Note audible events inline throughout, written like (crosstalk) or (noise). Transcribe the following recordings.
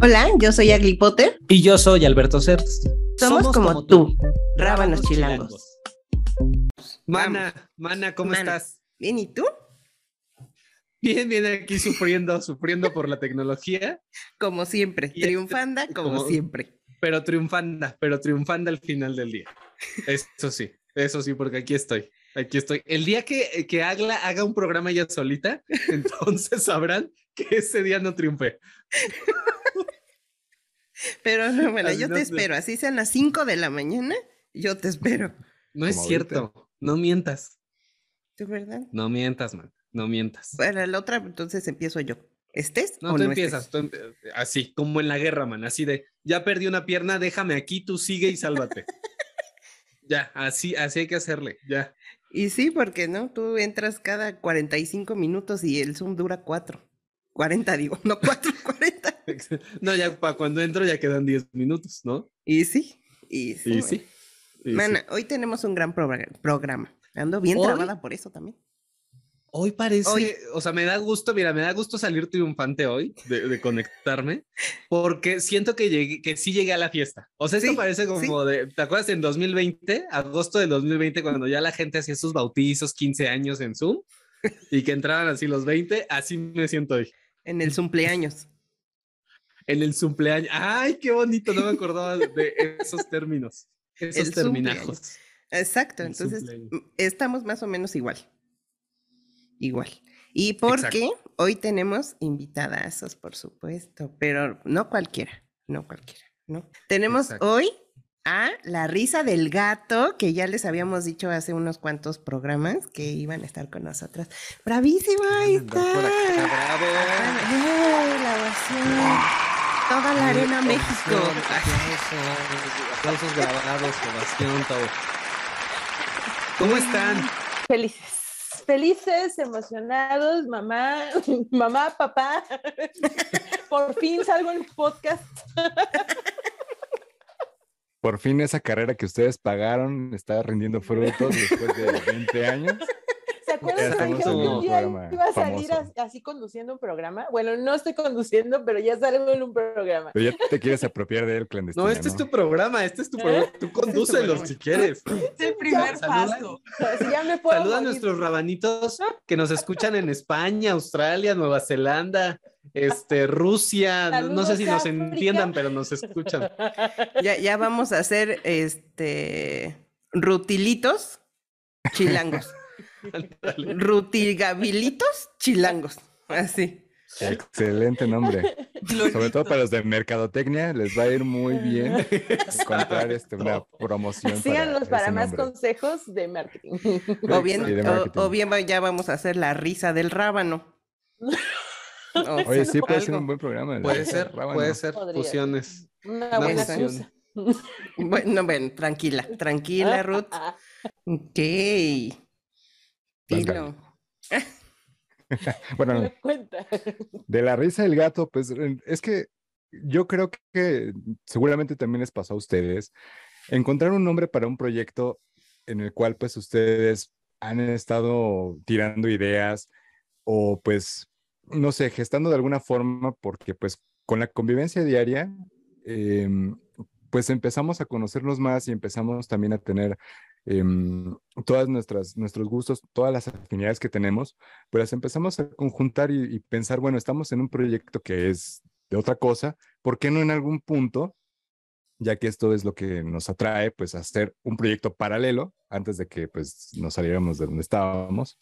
Hola, yo soy Agli Potter. Y yo soy Alberto Certs. Somos, como, tú, rábanos chilangos. Mana, Mana, ¿cómo Mana. estás? Bien, ¿y tú? Bien, bien, aquí sufriendo, sufriendo por la tecnología, Como siempre, Y triunfanda como, como- siempre. pero triunfanda, pero triunfanda al final del día. Eso sí, eso sí, porque aquí estoy. Aquí estoy. El día que, que Agla haga un programa ella solita, (laughs) entonces sabrán que ese día no triunfé. (laughs) Pero no, bueno, yo te espero. Así sean las 5 de la mañana, yo te espero. No es Como cierto. No mientas. ¿De verdad? No mientas, man. No mientas. Para la otra, entonces empiezo yo. ¿Estés No, o tú no empiezas, estés? tú empe- así, como en la guerra, man, así de, ya perdí una pierna, déjame aquí, tú sigue y sálvate. (laughs) ya, así, así hay que hacerle, ya. Y sí, porque no, tú entras cada 45 minutos y el Zoom dura 4. 40 digo, no 4, 40. (laughs) no, ya para cuando entro ya quedan 10 minutos, ¿no? Y sí, y sí. Y bueno. sí. y sí. Mana, hoy tenemos un gran progra- programa. Ando bien ¿Hoy? trabada por eso también. Hoy parece, Hoy. o sea, me da gusto, mira, me da gusto salir triunfante hoy de, de conectarme, porque siento que llegué, que sí llegué a la fiesta. O sea, esto Sí, parece como de, ¿te acuerdas en 2020, agosto del 2020, cuando ya la gente hacía sus bautizos, 15 años en Zoom, y que entraban así los 20, así me siento hoy. En el cumpleaños. En el cumpleaños. Ay, qué bonito, no me acordaba de esos (laughs) términos, esos El terminajos. Exacto, El entonces estamos más o menos igual. Igual. Y porque hoy tenemos invitadazos, por supuesto, pero no cualquiera, no cualquiera, ¿no? Tenemos Exacto. hoy a la risa del gato, que ya les habíamos dicho hace unos cuantos programas que iban a estar con nosotras. ¡Bravísima! Ahí está. Andar por acá, bravo. ¡Eh, la ovación! Toda la arena México. Aplausos, aplausos grabados, ovación, todo. ¿Cómo están? Felices, felices, emocionados, mamá, mamá, papá. (laughs) Por fin salgo en podcast. Por fin esa carrera que ustedes pagaron está rindiendo frutos después de (laughs) 20 años. ¿Se acuerdan que un día programa iba a salir famoso. así conduciendo un programa? Bueno, no estoy conduciendo, pero ya salgo en un programa. Pero ya te quieres apropiar de él clandestino. No, este es tu programa, este es tu (laughs) programa. Tú condúcelos si quieres. (laughs) Es el primer paso. Así ya me puedo Saluda a nuestros rabanitos que nos escuchan en España, Australia, Nueva Zelanda, este, Rusia. No- No sé si nos África. entiendan, pero nos escuchan. (laughs) Ya, ya vamos a hacer este rutilitos chilangos. (laughs) Rutigabilitos chilangos. Así. Excelente nombre. (laughs) Sobre todo para los de mercadotecnia, les va a ir muy bien encontrar este, una promoción. Síganos para más nombre. consejos de marketing. O bien, Sí, de o- marketing. o, bien ya vamos a hacer la risa del rábano. (laughs) Oye, sí, puede ser un buen programa. Puede ser, rábano. puede ser. Podría. Fusiones. Una buena fusión. (laughs) Bueno, bueno, tranquila, tranquila, Ruth. (laughs) Ok. Dilo. Bueno, cuenta. De la risa del gato, pues es que yo creo que seguramente también les pasó a ustedes encontrar un nombre para un proyecto en el cual pues ustedes han estado tirando ideas o pues no sé, gestando de alguna forma porque pues con la convivencia diaria em, pues empezamos a conocernos más y empezamos también a tener em, todas nuestras nuestros gustos, todas las afinidades que tenemos pues empezamos a conjuntar y, y pensar, bueno, estamos en un proyecto que es de otra cosa, ¿por qué no en algún punto, ya que esto es lo que nos atrae, pues hacer un proyecto paralelo antes de que pues nos saliéramos de donde estábamos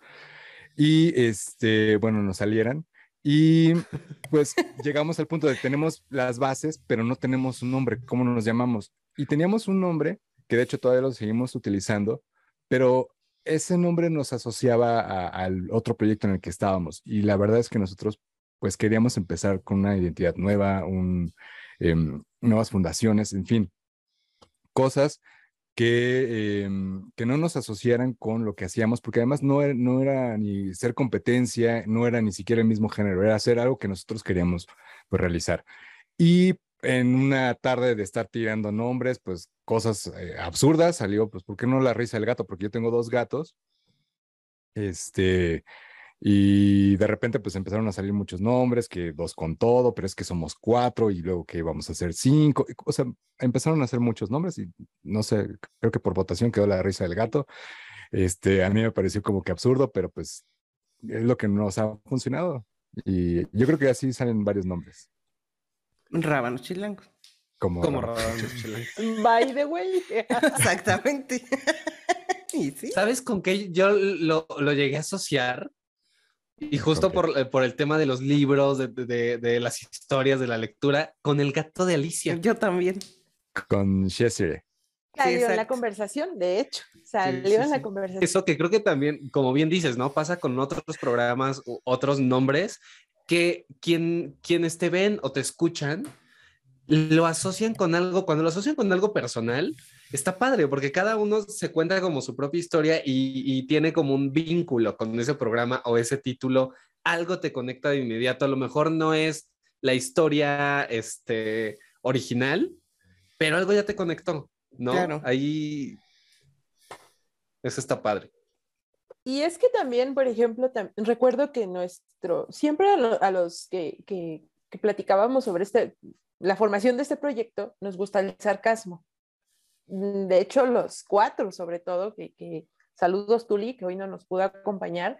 y este, bueno, nos salieran y (laughs) pues llegamos al punto de tenemos las bases, pero no tenemos un nombre, ¿cómo nos llamamos? Y teníamos un nombre que de hecho todavía lo seguimos utilizando, pero ese nombre nos asociaba a- al otro proyecto en el que estábamos y la verdad es que nosotros pues queríamos empezar con una identidad nueva, un, em, nuevas fundaciones, en fin, cosas que, em, que no nos asociaran con lo que hacíamos, porque además no no era ni ser competencia, no era ni siquiera el mismo género, era hacer algo que nosotros queríamos pues, realizar. Y en una tarde de estar tirando nombres, pues cosas eh, absurdas, salió, pues, ¿por qué no la risa del gato? Porque yo tengo dos gatos. Este, Y de repente pues empezaron a salir muchos nombres, que dos con todo, pero es que somos cuatro y luego que vamos a hacer cinco. O sea, empezaron a hacer muchos nombres y no sé, creo que por votación quedó la risa del gato. Este, a mí me pareció como que absurdo, pero pues es lo que nos ha funcionado. Y yo creo que así salen varios nombres. Rábanos chilangos. Como, Como Rábanos. Chilangos. By the way. Exactamente. (laughs) y sí. ¿Sabes con qué yo lo, lo llegué a asociar? Y justo Ok. por, eh, por el tema de los libros, de, de- de las historias, de la lectura, con el gato de Alicia. Yo también. Con Shesire. Salió en la conversación, de hecho. Salió sí, en la sí. conversación. Eso que creo que también, como bien dices, ¿no? Pasa con otros programas u otros nombres que quien, quienes te ven o te escuchan lo asocian con algo, cuando lo asocian con algo personal, está padre porque cada uno se cuenta como su propia historia y, y tiene como un vínculo con ese programa o ese título, algo te conecta de inmediato, a lo mejor no es la historia este, original, pero algo ya te conectó, ¿no? Claro. Ahí, eso está padre. Y es que también, por ejemplo, tam- recuerdo que nuestro, siempre a, lo- a los que, que- que platicábamos sobre este, la formación de este proyecto, nos gusta el sarcasmo. Mm, De hecho, los cuatro, sobre todo, que, que- saludos Tuli, que hoy no nos pudo acompañar,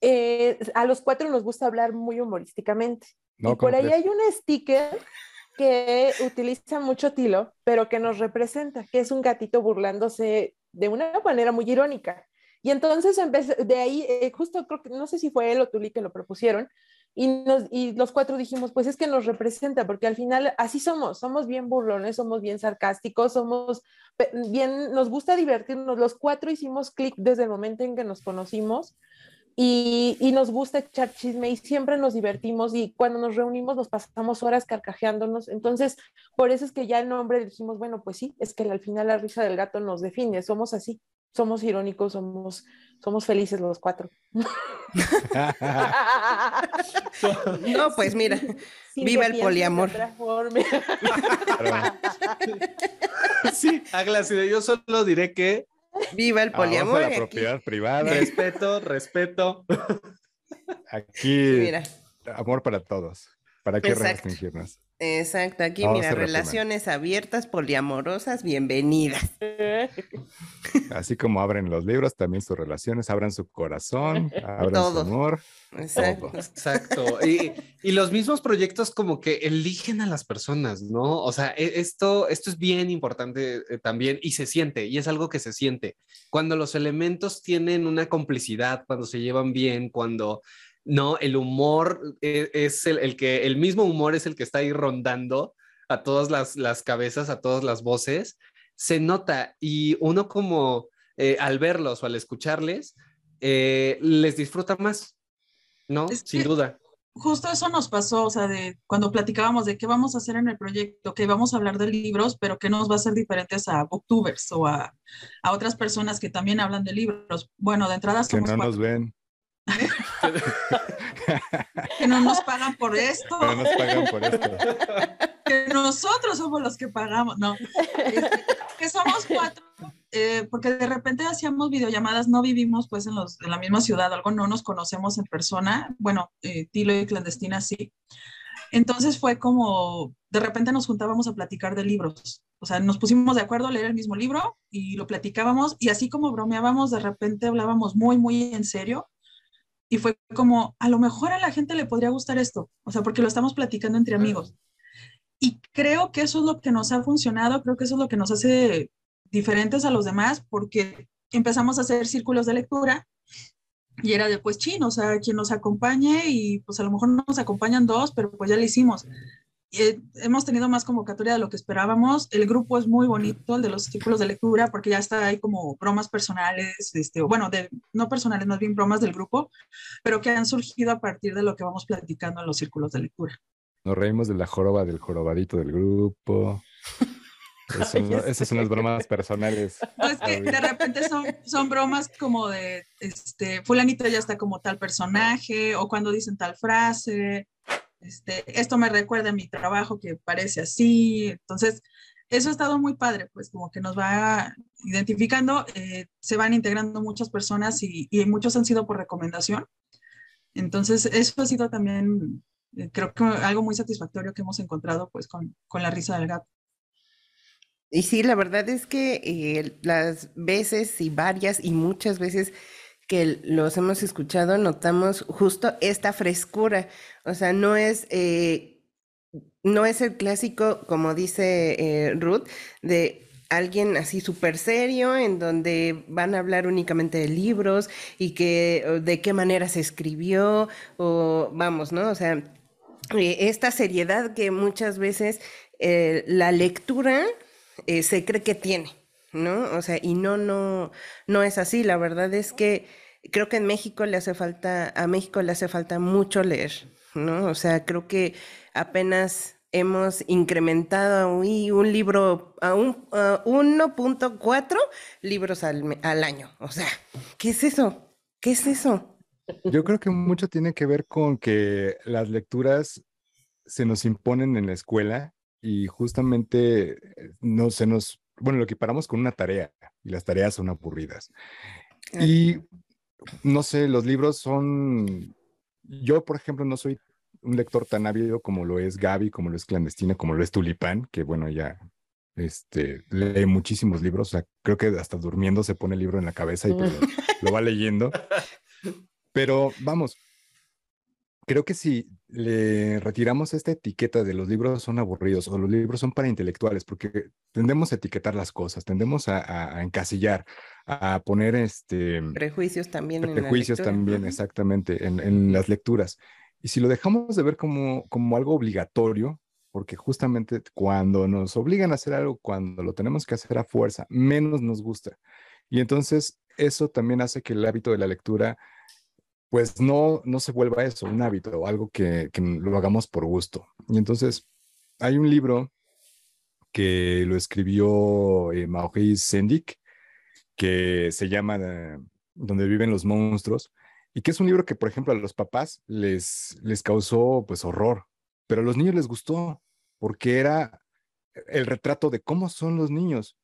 eh, a los cuatro nos gusta hablar muy humorísticamente. No, y por ¿cómo ahí crees? hay un sticker que utiliza mucho Tilo, pero que nos representa, que es un gatito burlándose de una manera muy irónica. Y entonces empecé, de ahí, eh, justo creo que, no sé si fue él o Tuli que lo propusieron, y, nos, y los cuatro dijimos, pues es que nos representa, porque al final así somos, somos bien burlones, somos bien sarcásticos, somos bien, nos gusta divertirnos. Los cuatro hicimos clic desde el momento en que nos conocimos y, y nos gusta echar chisme y siempre nos divertimos y cuando nos reunimos nos pasamos horas carcajeándonos. Entonces, por eso es que ya el nombre dijimos, bueno, pues sí, es que al final la risa del gato nos define, somos así, somos irónicos, somos, somos felices los cuatro. (laughs) No, pues mira, Sin Viva el poliamor. Sí, Agla, si de yo solo diré que viva el poliamor. la y aquí- propiedad privada. respeto, respeto. Aquí, Mira, amor para todos. ¿Para qué Exacto. restringirnos? Exacto, aquí mira, relaciones abiertas, poliamorosas, bienvenidas. (laughs) Así como abren los libros, también sus relaciones, abran su corazón, abran Todo. su amor. Exacto. Exacto. Y, y los mismos proyectos como que eligen a las personas, ¿no? O sea, e- esto, esto es bien importante eh, también y se siente, y es algo que se siente. Cuando los elementos tienen una complicidad, cuando se llevan bien, cuando no, el humor eh, es el, el que, el mismo humor es el que está ahí rondando a todas las, las cabezas, a todas las voces, se nota y uno como eh, al verlos o al escucharles, eh, les disfruta más, ¿no? Es Sin que- duda. justo eso nos pasó, o sea, de cuando platicábamos de qué vamos a hacer en el proyecto, que vamos a hablar de libros, pero que nos va a ser diferentes a booktubers o a, a otras personas que también hablan de libros. Bueno, de entrada Que somos no cuatro, nos ven, que no nos pagan por esto, pero nos pagan por esto. que nosotros somos los que pagamos, no, Este, que somos cuatro, eh, porque de repente hacíamos videollamadas, no vivimos pues en, los, en la misma ciudad, algo no nos conocemos en persona, bueno, eh, Tilo y Clandestina sí. Entonces fue como, de repente nos juntábamos a platicar de libros, o sea, nos pusimos de acuerdo a leer el mismo libro y lo platicábamos y así como bromeábamos, de repente hablábamos muy, muy en serio y fue como, a lo mejor a la gente le podría gustar esto, o sea, porque lo estamos platicando entre amigos. Y creo que eso es lo que nos ha funcionado, creo que eso es lo que nos hace diferentes a los demás, porque empezamos a hacer círculos de lectura y era de pues chin, o sea, quien nos acompañe y pues a lo mejor nos acompañan dos, pero pues ya lo hicimos. Eh, hemos tenido más convocatoria de lo que esperábamos. El grupo es muy bonito, el de los círculos de lectura, porque ya está ahí como bromas personales, este, bueno, de, no personales, más bien bromas del grupo, pero que han surgido a partir de lo que vamos platicando en los círculos de lectura. Nos reímos de la joroba del jorobadito del grupo. (laughs) Esas son las bromas personales. Pues que de repente son, son bromas como de, este, fulanito ya está como tal personaje, o cuando dicen tal frase, este, esto me recuerda a mi trabajo que parece así, entonces eso ha estado muy padre, pues como que nos va identificando, eh, se van integrando muchas personas y, y muchos han sido por recomendación. Entonces, eso ha sido también, eh, creo que algo muy satisfactorio que hemos encontrado pues con, con la risa del gato. Y sí, la verdad es que eh, las veces y varias y muchas veces que los hemos escuchado, notamos justo esta frescura. O sea, no es, eh, no es el clásico, como dice eh, Ruth, de alguien así súper serio, en donde van a hablar únicamente de libros y que de qué manera se escribió, o vamos, ¿no? O sea, esta seriedad que muchas veces la lectura eh, se cree que tiene, ¿no? O sea, y no, no, no es así. La verdad es que creo que en México le hace falta, a México le hace falta mucho leer, ¿no? O sea, creo que apenas hemos incrementado un libro a un 1.4 libros al, al año. O sea, ¿qué es eso? ¿Qué es eso? Yo creo que mucho tiene que ver con que las lecturas se nos imponen en la escuela y justamente eh, no se nos, bueno, lo equiparamos con una tarea y las tareas son aburridas. Y no sé, los libros son, yo por ejemplo no soy un lector tan ávido como lo es Gaby, como lo es Clandestina, como lo es Tulipán, que bueno, ya este, lee muchísimos libros, o sea, creo que hasta durmiendo se pone el libro en la cabeza y pues, lo va leyendo. (laughs) Pero vamos, creo que si le retiramos esta etiqueta de los libros son aburridos o los libros son para intelectuales, porque tendemos a etiquetar las cosas, tendemos a, encasillar, a poner este... Prejuicios también. Prejuicios también, exactamente, en, las lecturas. Y si lo dejamos de ver como, como algo obligatorio, porque justamente cuando nos obligan a hacer algo, cuando lo tenemos que hacer a fuerza, menos nos gusta. Y entonces eso también hace que el hábito de la lectura pues no, no se vuelva eso, un hábito, algo que, lo hagamos por gusto. Y entonces hay un libro que lo escribió eh, Maurice Sendik, que se llama eh, Donde viven los monstruos, y que es un libro que, por ejemplo, a los papás les, les causó pues horror, pero a los niños les gustó, porque era el retrato de cómo son los niños,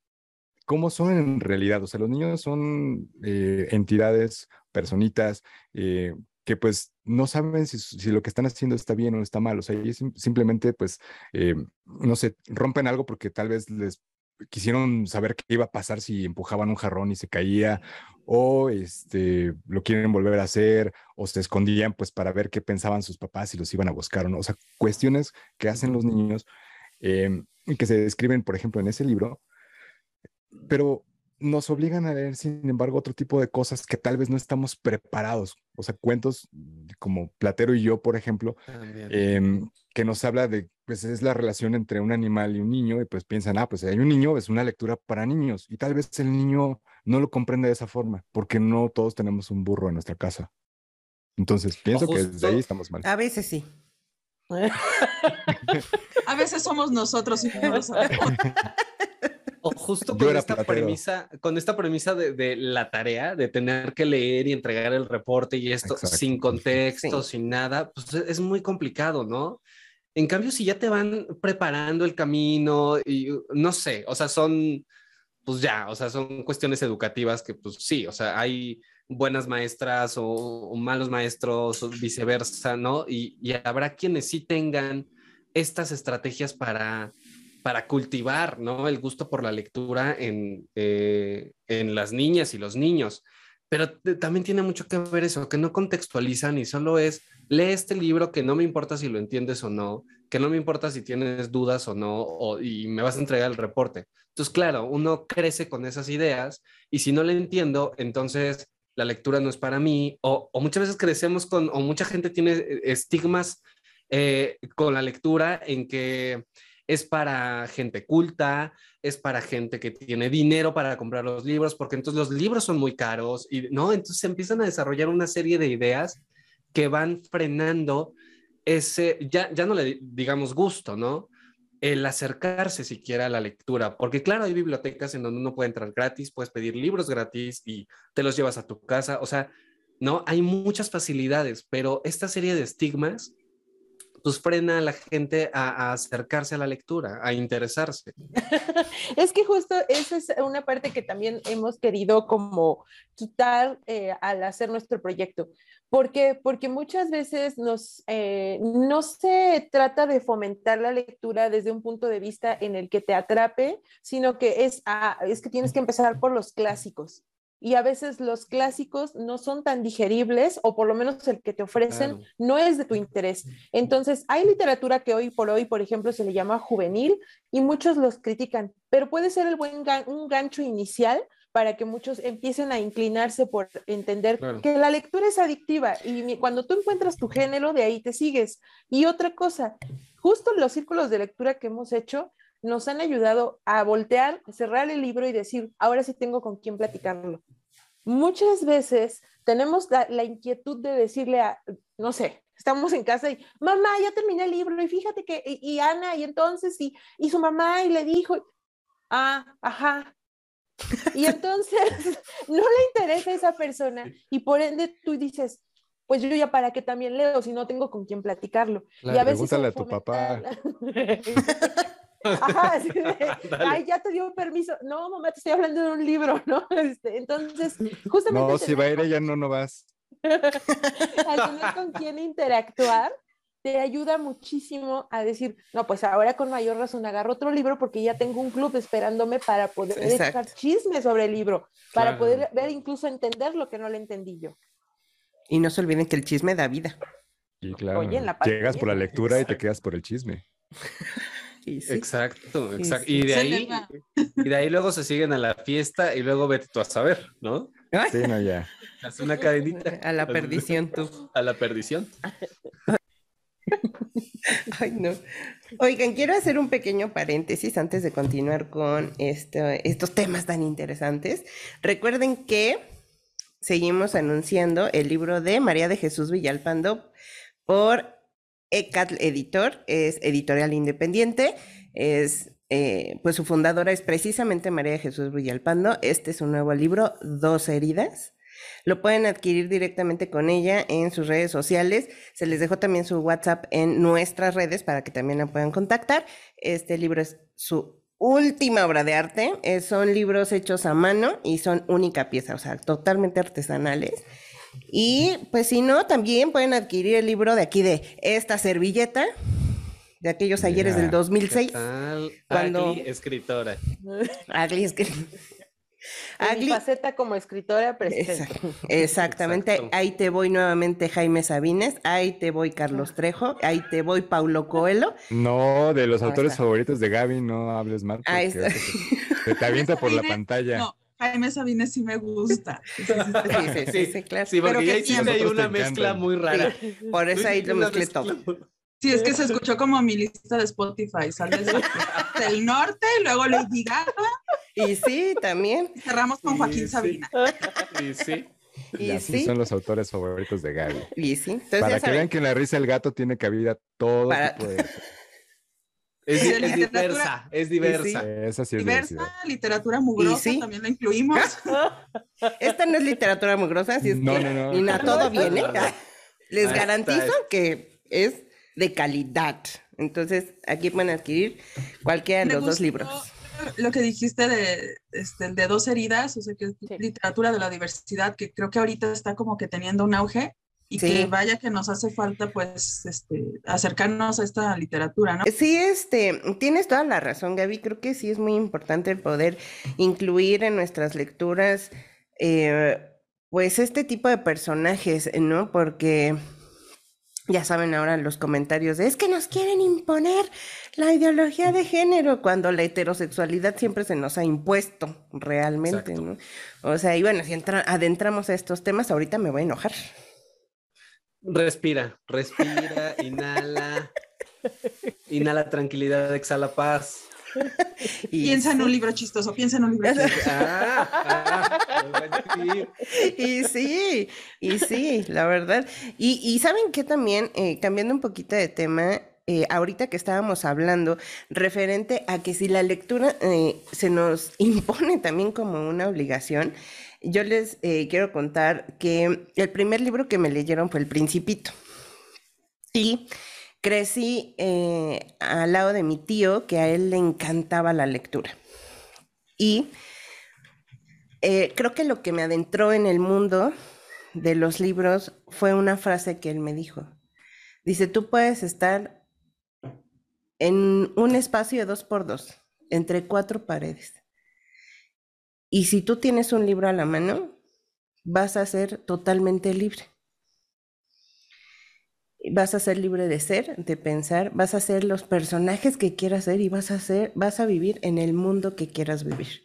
cómo son en realidad. O sea, los niños son eh, entidades personitas eh, que pues no saben si, lo que están haciendo está bien o está mal. O sea, ellos simplemente pues, eh, no sé, rompen algo porque tal vez les quisieron saber qué iba a pasar si empujaban un jarrón y se caía, o este, lo quieren volver a hacer, o se escondían pues para ver qué pensaban sus papás y los iban a buscar o no. O sea, cuestiones que hacen los niños y que se describen, por ejemplo, en ese libro, pero nos obligan a leer, sin embargo, otro tipo de cosas que tal vez no estamos preparados. O sea, cuentos como Platero y yo, por ejemplo, em, que nos habla de, pues es la relación entre un animal y un niño, y pues piensan, ah, pues hay un niño, es una lectura para niños, y tal vez el niño no lo comprende de esa forma, porque no todos tenemos un burro en nuestra casa. Entonces, pienso que desde ahí estamos mal. A veces sí. (laughs) a veces somos nosotros y no lo sabemos. (laughs) O justo con esta premisa, con esta premisa de, la tarea, de tener que leer y entregar el reporte y esto sin contexto, sin nada, pues e, es muy complicado, ¿no? En cambio, si ya te van preparando el camino y no sé, o sea, son, pues ya, o sea, son cuestiones educativas que pues sí, o sea, hay buenas maestras o, malos maestros o viceversa, ¿no? Y, y habrá quienes sí tengan estas estrategias para para cultivar ¿no? el gusto por la lectura en, eh, en las niñas y los niños. Pero también tiene mucho que ver eso, que no contextualizan y solo es, lee este libro que no me importa si lo entiendes o no, que no me importa si tienes dudas o no, y me vas a entregar el reporte. Entonces, claro, uno crece con esas ideas y si no le entiendo, entonces la lectura no es para mí, o, muchas veces crecemos con, o mucha gente tiene eh, estigmas eh, con la lectura en que es para gente culta, es para gente que tiene dinero para comprar los libros, porque entonces los libros son muy caros y no, entonces empiezan a desarrollar una serie de ideas que van frenando ese, ya, ya no le digamos gusto, ¿no? El acercarse siquiera a la lectura, porque claro, hay bibliotecas en donde uno puede entrar gratis, puedes pedir libros gratis y te los llevas a tu casa, o sea, ¿no? Hay muchas facilidades, pero esta serie de estigmas pues frena a la gente a, acercarse a la lectura, a interesarse. (laughs) es que justo esa es una parte que también hemos querido como quitar eh, al hacer nuestro proyecto, ¿Por? Porque muchas veces nos, eh, no se trata de fomentar la lectura desde un punto de vista en el que te atrape, sino que es, ah, es que tienes que empezar por los clásicos. Y a veces los clásicos no son tan digeribles, o por lo menos el que te ofrecen Claro. no es de tu interés. Entonces, hay literatura que hoy por hoy, por ejemplo, se le llama juvenil y muchos los critican, pero puede ser el buen gan- un gancho inicial para que muchos empiecen a inclinarse por entender Claro. que la lectura es adictiva y cuando tú encuentras tu género, de ahí te sigues. Y otra cosa, justo los círculos de lectura que hemos hecho nos han ayudado a voltear, cerrar el libro y decir, ahora sí tengo con quién platicarlo. Muchas veces tenemos la, la inquietud de decirle a, no sé, estamos en casa y, mamá, ya terminé el libro y fíjate que, y, y Ana, y entonces, y, y su mamá, y le dijo, ah, ajá. Y (laughs) entonces (laughs) no le interesa a esa persona y por ende tú dices, pues yo ya para qué también leo si no tengo con quién platicarlo. y Claro, a veces pregúntale a tu papá. (laughs) Ajá, así de, (laughs) Dale. ay, ya te dio permiso. No, mamá, te estoy hablando de un libro, (laughs) ¿no? Este, entonces, justamente No, si va a ir ella, no, no vas. (laughs) al tener con quién interactuar, te ayuda muchísimo a decir, no, pues ahora con mayor razón agarro otro libro porque ya tengo un club esperándome para poder Exacto. echar chisme sobre el libro, para Claro. poder ver, incluso entender lo que no le entendí yo. Y no se olviden que el chisme da vida. Y claro, Oye, en la llegas por la lectura y te quedas por el chisme. Y sí. Exacto, exacto. sí. Y de ahí, y de ahí luego se siguen a la fiesta y luego vete tú a saber, ¿no? Sí, no, ya. (laughs) Haz una cadenita a la perdición tú. (laughs) a la perdición. (laughs) Ay, no. Oigan, quiero hacer un pequeño paréntesis antes de continuar con este- estos temas tan interesantes. Recuerden que seguimos anunciando el libro de María de Jesús Villalpando por ECAT Editor, es editorial independiente, es, eh, pues su fundadora es precisamente María Jesús Villalpando. Este es un nuevo libro, Dos Heridas. Lo pueden adquirir directamente con ella en sus redes sociales. Se les dejó también su WhatsApp en nuestras redes para que también la puedan contactar. Este libro es su última obra de arte. Son libros hechos a mano y son única pieza, o sea, totalmente artesanales. Y pues si no, también pueden adquirir el libro de aquí de esta servilleta, de aquellos ayeres del Mira, 2006. ¿Qué tal? Cuando- Agli, escritora. (laughs) Agli, es que- En mi Agli- faceta como escritora presente. Exactamente, Exacto. ahí te voy nuevamente Jaime Sabines, ahí te voy Carlos Trejo, ahí te voy Paulo Coelho, No, de los Ahí autores está. favoritos de Gaby, no hables mal. ahí porque está. Se se te avienta por la (laughs) pantalla. No, Jaime Sabines sí me gusta. Sí, sí, sí, sí, claro. Sí, porque Pero ya hiciste ahí una mezcla muy rara. Por eso ahí lo mezclé todo. Sí, es que se escuchó como mi lista de Spotify. Sales de- del norte, luego Lady Gaga, Y sí, también, y cerramos con Joaquín. Sabina. Sí, sí. Y y así sí, son los autores favoritos de Gaby. y sí. Entonces Para que saben, vean que en la risa del gato tiene cabida todo Para- tipo de... (laughs) Es, diversa, es diversa. Esa sí es Diversa, diversidad. literatura mugrosa, sí. también la incluimos. (laughs) esta no es literatura mugrosa, así es No, que no, no. ni nada, todo No, (laughs) viene. no, no. Les garantizo que es de calidad. Entonces, aquí pueden adquirir cualquiera de Me los dos libros. Lo que dijiste de, este, de dos heridas, o sea, que es Sí. literatura de la diversidad, que creo que ahorita está como que teniendo un auge y Sí. que vaya que nos hace falta, pues, este, acercarnos a esta literatura, ¿no? Sí, este, tienes toda la razón, Gaby. Creo que sí es muy importante el poder incluir en nuestras lecturas, eh, pues, este tipo de personajes, ¿no? Porque ya saben ahora los comentarios de es que nos quieren imponer la ideología de género cuando la heterosexualidad siempre se nos ha impuesto realmente, Exacto. ¿no? O sea, y bueno, si entra- adentramos a estos temas, ahorita me voy a enojar. Respira, respira, inhala. Inhala tranquilidad, exhala paz. Y Piensa en un libro chistoso, piensa en un libro chistoso. Ah, (laughs) ah. Y sí, y sí, la verdad. Y, y saben que también, eh, cambiando un poquito de tema, eh, ahorita que estábamos hablando referente a que si la lectura eh, se nos (laughs) impone también como una obligación, yo les eh, quiero contar que el primer libro que me leyeron fue El Principito. Y crecí eh, al lado de mi tío, que a él le encantaba la lectura. Y eh, creo que lo que me adentró en el mundo de los libros fue una frase que él me dijo. Dice, tú puedes estar en un espacio de dos por dos, entre cuatro paredes. Y si tú tienes un libro a la mano, vas a ser totalmente libre. Vas a ser libre de ser, de pensar, vas a ser los personajes que quieras ser y vas a ser, vas a vivir en el mundo que quieras vivir.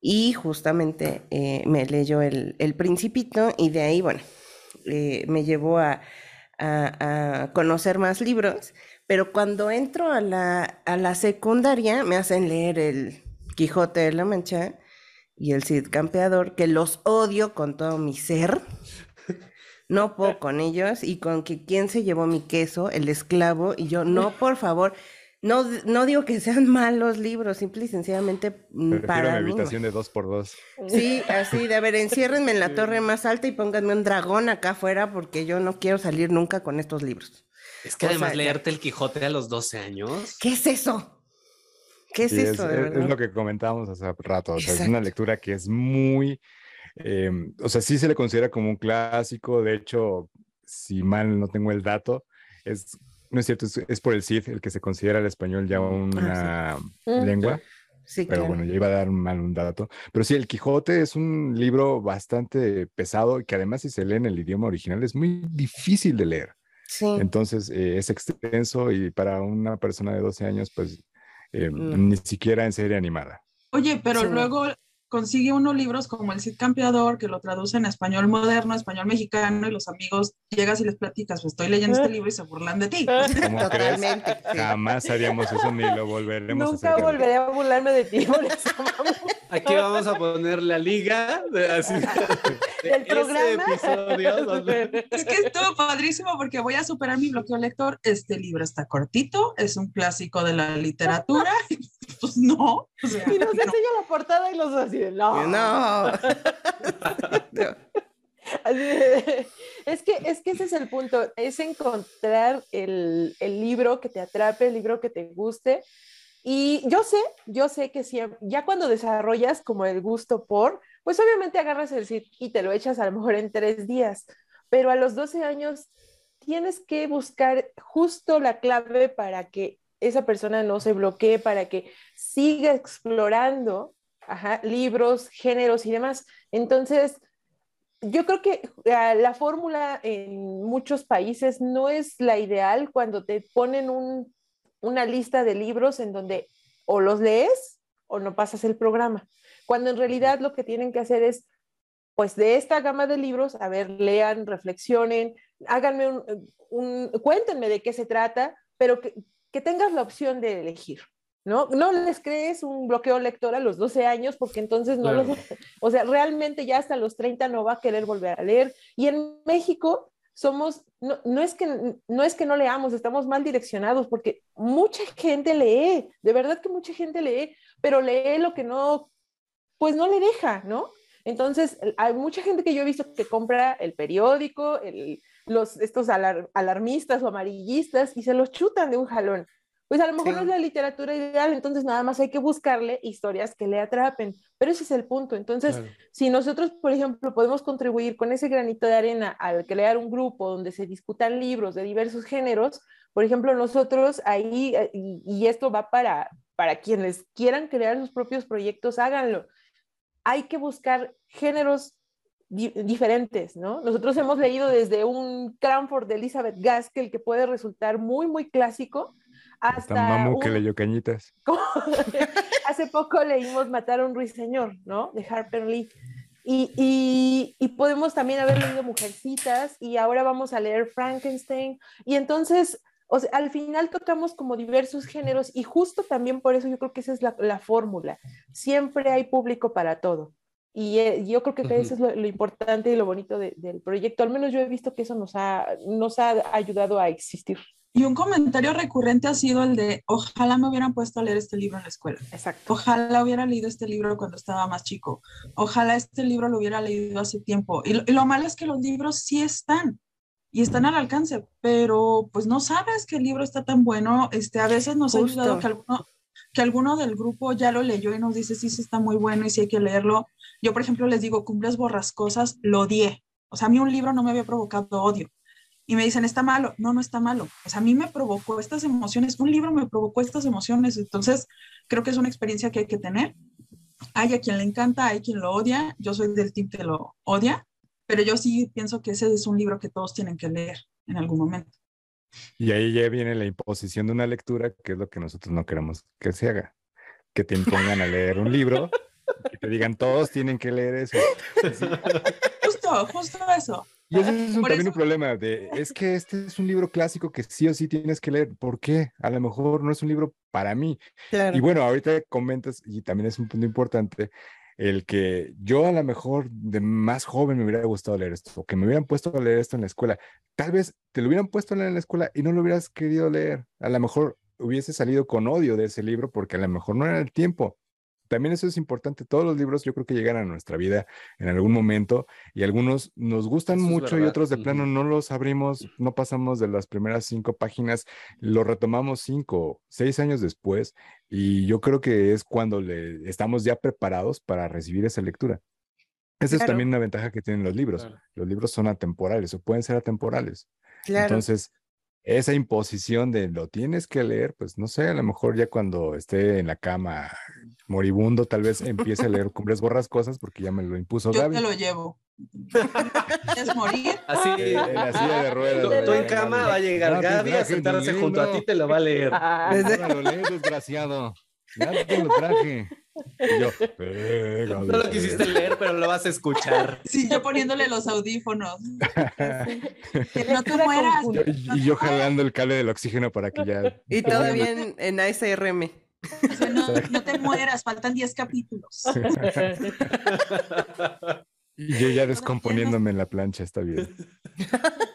Y justamente eh, me leyó el, el, Principito y de ahí, bueno, eh, me llevó a, a, conocer más libros, pero cuando entro a la, a la secundaria me hacen leer el Quijote de la Mancha y el Cid Campeador, que los odio con todo mi ser. No puedo (laughs) con ellos y con que quién se llevó mi queso, el esclavo, y yo, no, (laughs) por favor, no, no digo que sean malos libros, simple y sencillamente mm, para una mí. habitación de dos por dos. Sí, así, de a ver, enciérrenme en la torre más alta y pónganme un dragón acá afuera porque yo no quiero salir nunca con estos libros. Es que O además sea, leerte el Quijote a los 12 años. ¿Qué es eso? ¿Qué es Sí, eso? de es, verdad? es lo que comentábamos hace rato. O sea, es una lectura que es muy. eh, o sea, sí se le considera como un clásico. De hecho, si mal no tengo el dato, es. No es cierto, es, es por el CID el que se considera el español ya una Mm. lengua. Sí, Pero claro. bueno, yo iba a dar mal un dato. Pero sí, el Quijote es un libro bastante pesado y que además si se lee en el idioma original es muy difícil de leer. Sí. Entonces eh, es extenso y para una persona de 12 años, pues eh, No. ni siquiera en serie animada. Oye, pero Sí, luego consigue unos libros como El Cid Campeador, que lo traduce en español moderno, español mexicano, y los amigos llegas y les platicas, pues estoy leyendo este (laughs) libro y se burlan de ti. ¿Cómo crees? Totalmente. Jamás haríamos eso ni lo volveremos a Nunca hacer. volveré a burlarme de ti (laughs) por eso. Aquí vamos a poner la liga de, así, (laughs) de programa. episodio donde- Es que estuvo padrísimo porque voy a superar mi bloqueo lector. Este libro está cortito, es un clásico de la literatura. (laughs) Pues no. o sea, Y nos no. enseña la portada y los así de, no. No. (laughs) No. Es, que, es que ese es el punto, es encontrar el, el libro que te atrape, el libro que te guste. Y yo sé, yo sé que siempre, ya cuando desarrollas como el gusto por, pues obviamente agarras el sitio y te lo echas a lo mejor en tres días, pero a los 12 años tienes que buscar justo la clave para que esa persona no se bloquee, para que siga explorando libros, géneros y demás. Entonces, yo creo que uh, la fórmula en muchos países no es la ideal cuando te ponen un, una lista de libros en donde o los lees o no pasas el programa. Cuando en realidad lo que tienen que hacer es, pues de esta gama de libros, a ver, lean, reflexionen, háganme un, un cuéntenme de qué se trata, pero que, que tengas la opción de elegir. ¿no? No les crees un bloqueo lector a los 12 años porque entonces no Claro. los, (laughs) o sea, realmente ya hasta los 30 no va a querer volver a leer. Y en México somos, no, no es que, no es que no leamos, estamos mal direccionados porque mucha gente lee, de verdad que mucha gente lee, pero lee lo que no, pues no le deja, ¿no? Entonces, hay mucha gente que yo he visto que compra el periódico, los, estos alar, alarmistas o amarillistas y se los chutan de un jalón. Pues a lo mejor Sí. no es la literatura ideal, entonces nada más hay que buscarle historias que le atrapen. Pero ese es el punto. Entonces, Claro. si nosotros, por ejemplo, podemos contribuir con ese granito de arena al crear un grupo donde se discutan libros de diversos géneros, por ejemplo, nosotros ahí, eh, y, y esto va para, para quienes quieran crear sus propios proyectos, háganlo. Hay que buscar géneros di- diferentes, ¿no? Nosotros hemos leído desde un Cranford de Elizabeth Gaskell que puede resultar muy, muy clásico, Hasta Mamu que un- leyó cañitas. (laughs) Hace poco leímos Matar a un ruiseñor, ¿no? De Harper Lee. Y, y, y, podemos también haber leído Mujercitas y ahora vamos a leer Frankenstein. Y entonces, o sea, al final tocamos como diversos géneros y justo también por eso yo creo que esa es la, la fórmula. Siempre hay público para todo. Y eh, yo creo que, que eso es lo, lo, importante y lo bonito de, del proyecto. Al menos yo he visto que eso nos ha, nos ha ayudado a existir. Y un comentario recurrente ha sido el de, ojalá me hubieran puesto a leer este libro en la escuela. Exacto. Ojalá hubiera leído este libro cuando estaba más chico. Ojalá este libro lo hubiera leído hace tiempo. Y lo, y lo malo es que los libros sí están y están al alcance, pero pues no sabes que el libro está tan bueno. Este, a veces nos Justo. ha ayudado que alguno, que alguno del grupo ya lo leyó y nos dice, sí, sí está muy bueno y sí hay que leerlo. Yo, por ejemplo, les digo, Cumbres Borrascosas, lo odié. O sea, a mí un libro no me había provocado odio. Y me dicen, está malo. No, no está malo. O sea, a mí me provocó estas emociones. Un libro me provocó estas emociones. Entonces, creo que es una experiencia que hay que tener. Hay a quien le encanta, hay quien lo odia. Yo soy del team que lo odia, pero yo sí pienso que ese es un libro que todos tienen que leer en algún momento. Y ahí ya viene la imposición de una lectura, que es lo que nosotros no queremos que se haga. Que te impongan a leer un libro, que te digan todos tienen que leer eso. (laughs) Justo, justo eso. Y ese es un, también eso- un problema de, es que este es un libro clásico que sí o sí tienes que leer. ¿Por qué? A lo mejor no es un libro para mí. Claro. Y bueno, ahorita comentas, y también es un punto importante, el que yo a lo mejor de más joven me hubiera gustado leer esto, o que me hubieran puesto a leer esto en la escuela. Tal vez te lo hubieran puesto a leer en la escuela y no lo hubieras querido leer. A lo mejor hubiese salido con odio de ese libro porque a lo mejor no era el tiempo. También eso es importante. Todos los libros yo creo que llegan a nuestra vida en algún momento y algunos nos gustan Eso mucho y otros de plano no los abrimos, no pasamos de las primeras cinco páginas, lo retomamos cinco, seis años después y yo creo que es cuando le estamos ya preparados para recibir esa lectura. Esa es también una ventaja que tienen los libros. Claro. Los libros son atemporales o pueden ser atemporales. Claro. Entonces, esa imposición de lo tienes que leer, pues no sé, a lo mejor ya cuando esté en la cama moribundo, tal vez empiece a leer Cumbres Borrascosas porque ya me lo impuso Yo Gaby. te lo llevo. ¿Quieres morir? (laughs) Así. Eh, en la silla de ruedas. Tú, en cama va a llegar No, Gaby a sentarse junto a ti y te lo va a leer. Ah, lo (laughs) lees, desgraciado. Ya te lo traje. Y yo, "Pégale, No lo quisiste leer, pero lo vas a escuchar. Sí, yo poniéndole los audífonos. (laughs) Que no te mueras. conjunta. Y, y yo jalando el cable del oxígeno para que ya. Y todavía en, en ASRM. O sea, no, no te mueras, faltan 10 capítulos. Y yo ya descomponiéndome en la plancha, está bien. (laughs)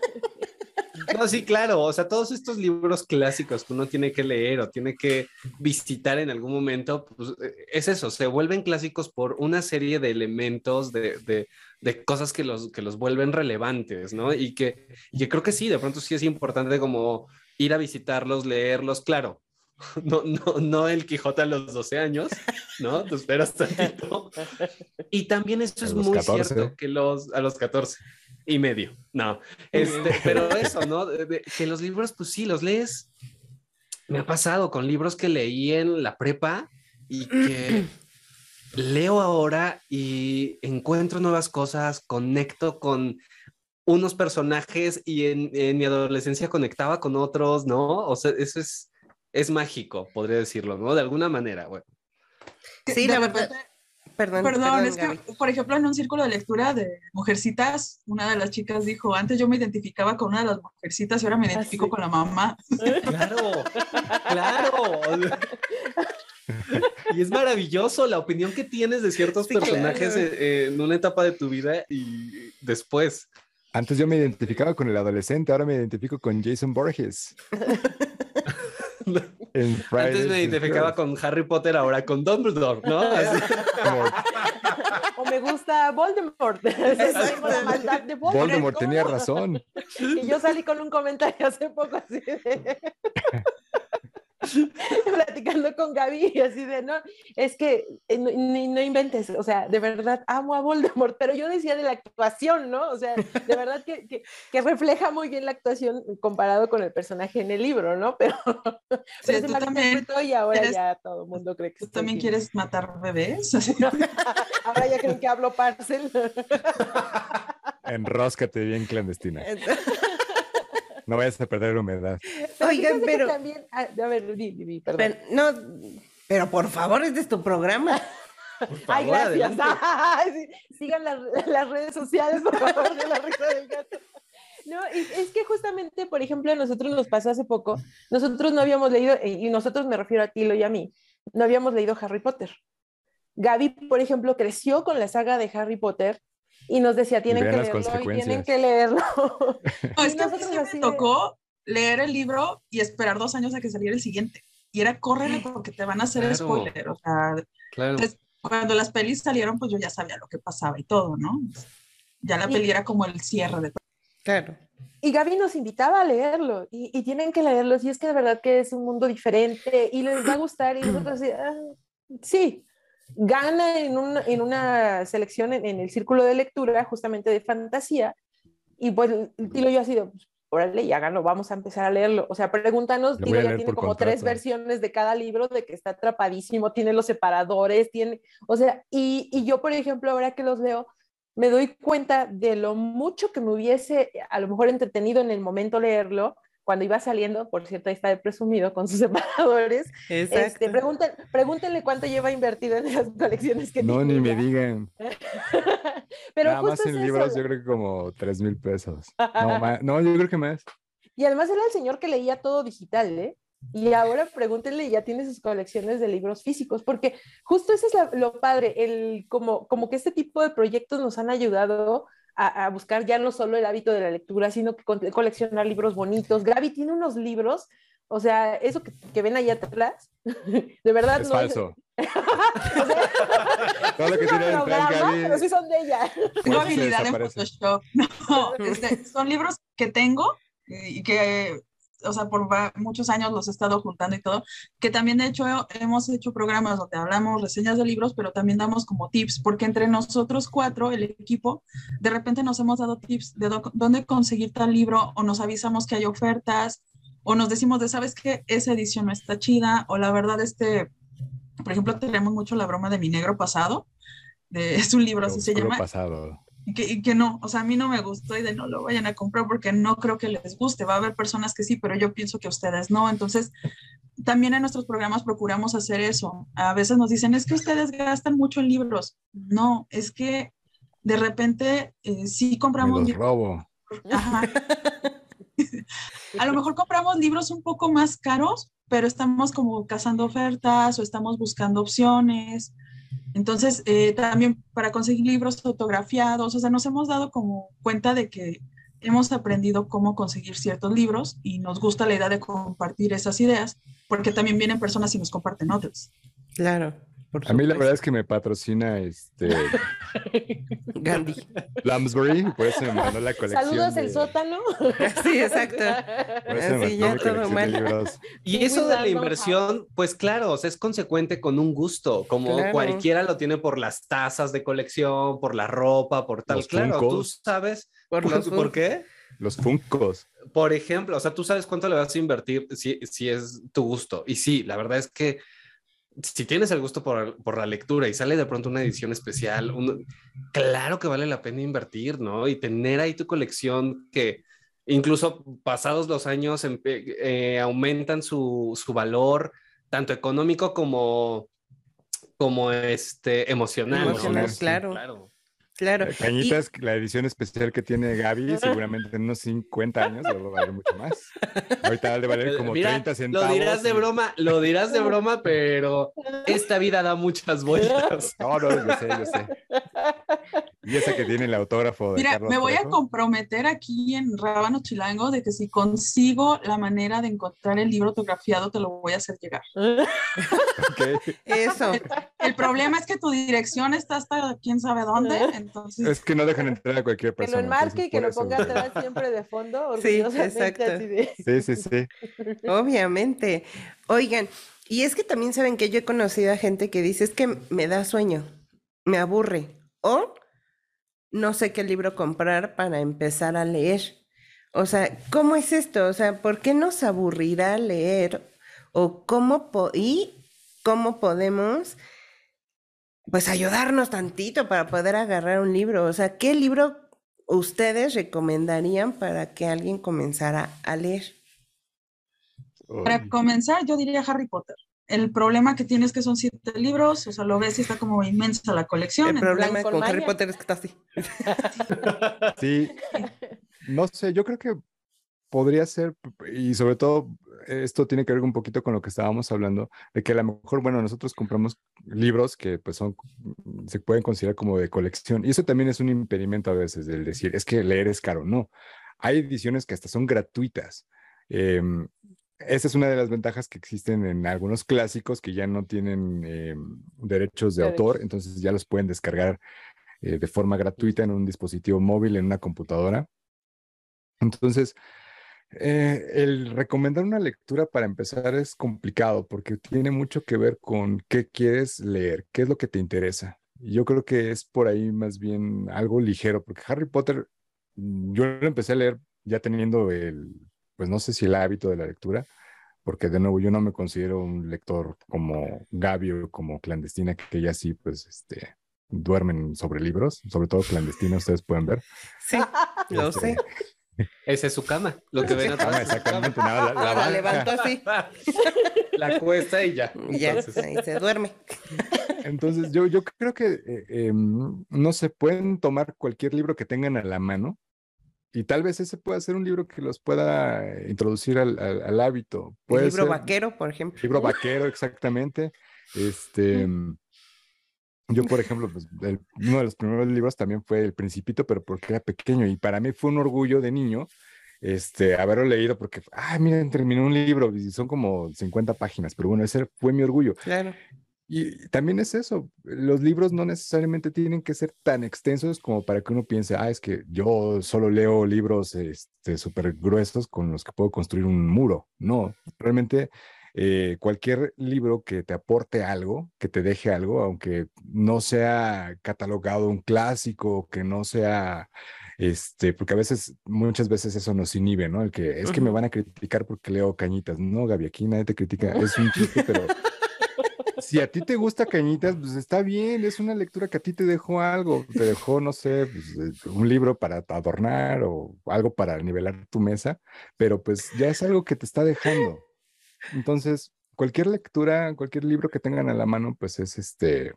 No, sí, claro. O sea, todos estos libros clásicos que uno tiene que leer o tiene que visitar en algún momento, pues eh, es eso, se vuelven clásicos por una serie de elementos, de, de- de cosas que los, que los vuelven relevantes, ¿no? Y que, y creo que sí, de pronto sí es importante como ir a visitarlos, leerlos, claro. (laughs) No, no, no el Quijote a los 12 años, ¿no? Te esperas (laughs) tantito. Y también esto A es muy 14. cierto que los a los 14 y medio, no. Este, pero (laughs) eso, ¿no? De- de- que los libros, pues sí, los lees. Me ha pasado con libros que leí en la prepa y que (clears throat) leo ahora y encuentro nuevas cosas, conecto con unos personajes y en, en mi adolescencia conectaba con otros, ¿no? O sea, eso es, es mágico, podría decirlo, ¿no? De alguna manera, bueno. Sí, De la verdad. Perdón, Perdón, perdón, es que, por ejemplo, en un círculo de lectura de mujercitas, una de las chicas dijo, antes yo me identificaba con una de las mujercitas y ahora me Ah, identifico sí. con la mamá. (laughs) Claro, claro. (laughs) Y es maravilloso la opinión que tienes de ciertos Sí, personajes claro. eh, eh, en una etapa de tu vida y después. Antes yo me identificaba con el adolescente, ahora me identifico con Jason Borges. (laughs) Antes me identificaba 13th. con Harry Potter, ahora con Dumbledore, ¿no? (laughs) Así. O me gusta Voldemort. (laughs) Tengo la maldad de Voldemort. Voldemort ¿cómo tenía razón. Y yo salí con un comentario hace poco así de... (laughs) platicando con Gaby y así de, no, es que eh, no, ni- no inventes, o sea, de verdad amo a Voldemort, pero yo decía de la actuación, ¿no? O sea, de verdad que, que, que refleja muy bien la actuación comparado con el personaje en el libro, ¿no? Pero, (laughs) pero Sí, se y ahora eres- ya todo el mundo cree que ¿Tú también bien. quieres matar bebés? (laughs) Ahora ya creen que hablo parcel. Enróscate bien clandestina. No vayas a perder humedad. Pero Oigan, pero- también, ah, a ver, di, di, di, perdón. Pero, no, pero por favor, este es tu programa. Ay, gracias. (laughs) Ay. Sigan las, las redes sociales, por favor, de la risa del gato. No, es que justamente, por ejemplo, a nosotros nos pasó hace poco, nosotros no habíamos leído, y nosotros me refiero a Tilo y a mí, no habíamos leído Harry Potter. Gaby, por ejemplo, creció con la saga de Harry Potter y nos decía, tienen que leerlo, y tienen que leerlo. (laughs) No, es que a mí me de- tocó leer el libro y esperar dos años a que saliera el siguiente. Y era córrele porque te van a hacer Claro. spoiler. O sea, Claro. Entonces, cuando las pelis salieron, pues yo ya sabía lo que pasaba y todo, ¿no? Ya la Y- peli era como el cierre de Claro. Y Gaby nos invitaba a leerlo y, y tienen que leerlos y es que de verdad que es un mundo diferente y les va a gustar y nosotros así, "Ah, sí, gana en, un- en una selección en, en el círculo de lectura justamente de fantasía Y pues Tilo yo ha sido, pues, órale, y háganlo, vamos a empezar a leerlo. O sea, pregúntanos, Lo Tilo ya tiene como tres versiones de cada libro, de que está atrapadísimo, tiene los separadores, tiene, o sea, y, y yo, por ejemplo, ahora que los leo, me doy cuenta de lo mucho que me hubiese a lo mejor entretenido en el momento leerlo, cuando iba saliendo, por cierto, ahí está de presumido con sus (laughs) separadores. Este, pregunten, pregúntenle cuánto lleva invertido en esas colecciones que No, tiene ni me digan. (laughs) Pero Nada más justo en es libros, eso. yo creo que como tres mil pesos. No, (laughs) ma- no, yo creo que más. Y además era el señor que leía todo digital, ¿eh? Y ahora pregúntenle, ya tiene sus colecciones de libros físicos, porque justo eso es la- lo padre, el, como, como que este tipo de proyectos nos han ayudado a, a buscar ya no solo el hábito de la lectura, sino que con- coleccionar libros bonitos. Gaby tiene unos libros, o sea, eso que, que ven ahí atrás, (laughs) de verdad Es no falso. (laughs) o sea, Todo lo que es tiene holograma, Gaby. pero sí son de ella. Tengo habilidad en. Photoshop. No, (laughs) este, son libros que tengo y que, o sea, por muchos años los he estado juntando y todo, que también de hecho hemos hecho programas donde hablamos reseñas de libros, pero también damos como tips, porque entre nosotros cuatro, el equipo, de repente nos hemos dado tips de dónde conseguir tal libro o nos avisamos que hay ofertas o nos decimos de, ¿sabes qué? Esa edición no está chida o la verdad, este, por ejemplo, tenemos mucho la broma de mi negro pasado. De, (laughs) es un libro, así se llama, pasado. Y que, y que no, o sea, a mí no me gustó y de no lo vayan a comprar porque no creo que les guste. Va a haber personas que sí, pero yo pienso que a ustedes no. Entonces, también en nuestros programas procuramos hacer eso. A veces nos dicen, es que ustedes gastan mucho en libros. No, es que de repente eh, sí Me compramos los libros. robo. Ajá. A lo mejor compramos libros un poco más caros, pero estamos como cazando ofertas o estamos buscando opciones. Entonces, eh, también para conseguir libros autografiados, o sea, nos hemos dado como cuenta de que hemos aprendido cómo conseguir ciertos libros y nos gusta la idea de compartir esas ideas, porque también vienen personas y nos comparten otras. Claro. Por A mí la verdad es que me patrocina este (laughs) Gandhi. Bloomsbury, por eso me mandó la colección. Saludos el de- sótano. (laughs) Sí, exacto. por eso mandó ya todo mal. Y eso de la inversión, pues claro, o sea, es consecuente con un gusto, como Claro. cualquiera lo tiene por las tazas de colección, por la ropa, por tal. Los claro, tú sabes. Por ¿Por, los ¿por qué? Los Funcos. Por ejemplo, o sea, tú sabes cuánto le vas a invertir si, si es tu gusto. Y sí, la verdad es que si tienes el gusto por, por la lectura y sale de pronto una edición especial, un- claro que vale la pena invertir, ¿no? Y tener ahí tu colección que incluso pasados los años eh, aumentan su, su valor, tanto económico como, como este, emocional. ¿no? Emocional, sí. claro. Claro. Claro. Eh, Cañitas, la edición especial que tiene Gaby, seguramente en unos 50 años le va a valer mucho más. Ahorita de valer (laughs) como Mira, 30 centavos. Lo dirás de y- broma, lo dirás de broma, pero esta vida da muchas vueltas. No, no, yo sé, yo sé. Y esa que tiene el autógrafo de Mira, Carlos me voy a comprometer aquí en Rábano Chilango de que si consigo la manera de encontrar el libro autografiado, te lo voy a hacer llegar. (laughs) Ok. Eso. El problema es que tu dirección está hasta quién sabe dónde, entonces Es que no dejan entrar a cualquier Que persona. lo enmarque y que lo ponga atrás (laughs) siempre de fondo. Sí, exacto. así de- Sí, sí, sí. Obviamente. Oigan, y es que también saben que yo he conocido a gente que dice es que me da sueño, me aburre, o no sé qué libro comprar para empezar a leer. O sea, ¿cómo es esto? O sea, ¿por qué nos aburrirá leer? O cómo po- y cómo podemos pues ayudarnos tantito para poder agarrar un libro. O sea, ¿qué libro ustedes recomendarían para que alguien comenzara a leer? para comenzar yo diría Harry Potter. El problema que tienes que son siete libros, o sea, lo ves y está como inmensa la colección. El problema con con Harry. Potter es que está así. (laughs) Sí, no sé, yo creo que podría ser, y sobre todo esto tiene que ver un poquito con lo que estábamos hablando, de que a lo mejor, bueno, nosotros compramos libros que pues son, se pueden considerar como de colección, y eso también es un impedimento a veces, del decir, es que leer es caro, no, hay ediciones que hasta son gratuitas. Em, esa es una de las ventajas que existen en algunos clásicos que ya no tienen em, derechos de autor, entonces ya los pueden descargar eh, de forma gratuita en un dispositivo móvil, en una computadora. Entonces, eh, el recomendar una lectura para empezar es complicado porque tiene mucho que ver con qué quieres leer, qué es lo que te interesa. Yo creo que es por ahí más bien algo ligero, porque Harry Potter yo lo empecé a leer ya teniendo el, pues no sé si el hábito de la lectura, porque de nuevo yo no me considero un lector como Gaby o como clandestina, que ya sí, pues, este, duermen sobre libros, sobre todo clandestina, ustedes pueden ver. Sí, (laughs) lo Este, sé. Esa es su cama, lo que ven Ah, atrás. exactamente, nada, la, la La baja. levantó así (laughs) La cuesta y ya. y ya, ahí se duerme. Entonces, yo, yo creo que, eh, em, no se pueden tomar cualquier libro que tengan a la mano y tal vez ese pueda ser un libro que los pueda eh, introducir al, al- al hábito. El libro ser vaquero, por ejemplo. libro vaquero, exactamente. Este, em, yo, por ejemplo, pues, el- uno de los primeros libros también fue El Principito, pero porque era pequeño y para mí fue un orgullo de niño este, haberlo leído porque, ah, miren, terminé un libro y son como 50 páginas, pero bueno, ese fue mi orgullo. Claro. Y también es eso, los libros no necesariamente tienen que ser tan extensos como para que uno piense, ah, es que yo solo leo libros este, súper gruesos con los que puedo construir un muro. No, realmente eh, cualquier libro que te aporte algo, que te deje algo, aunque no sea catalogado un clásico, que no sea, este, porque a veces, muchas veces eso nos inhibe, ¿no? El que es que me van a criticar porque leo cañitas. No, Gaby, aquí nadie te critica, es un chiste, pero (laughs) si a ti te gusta Cañitas, pues está bien, es una lectura que a ti te dejó algo, te dejó, no sé, pues, eh, un libro para adornar o algo para nivelar tu mesa, pero pues ya es algo que te está dejando. Entonces, cualquier lectura, cualquier libro que tengan a la mano, pues es este,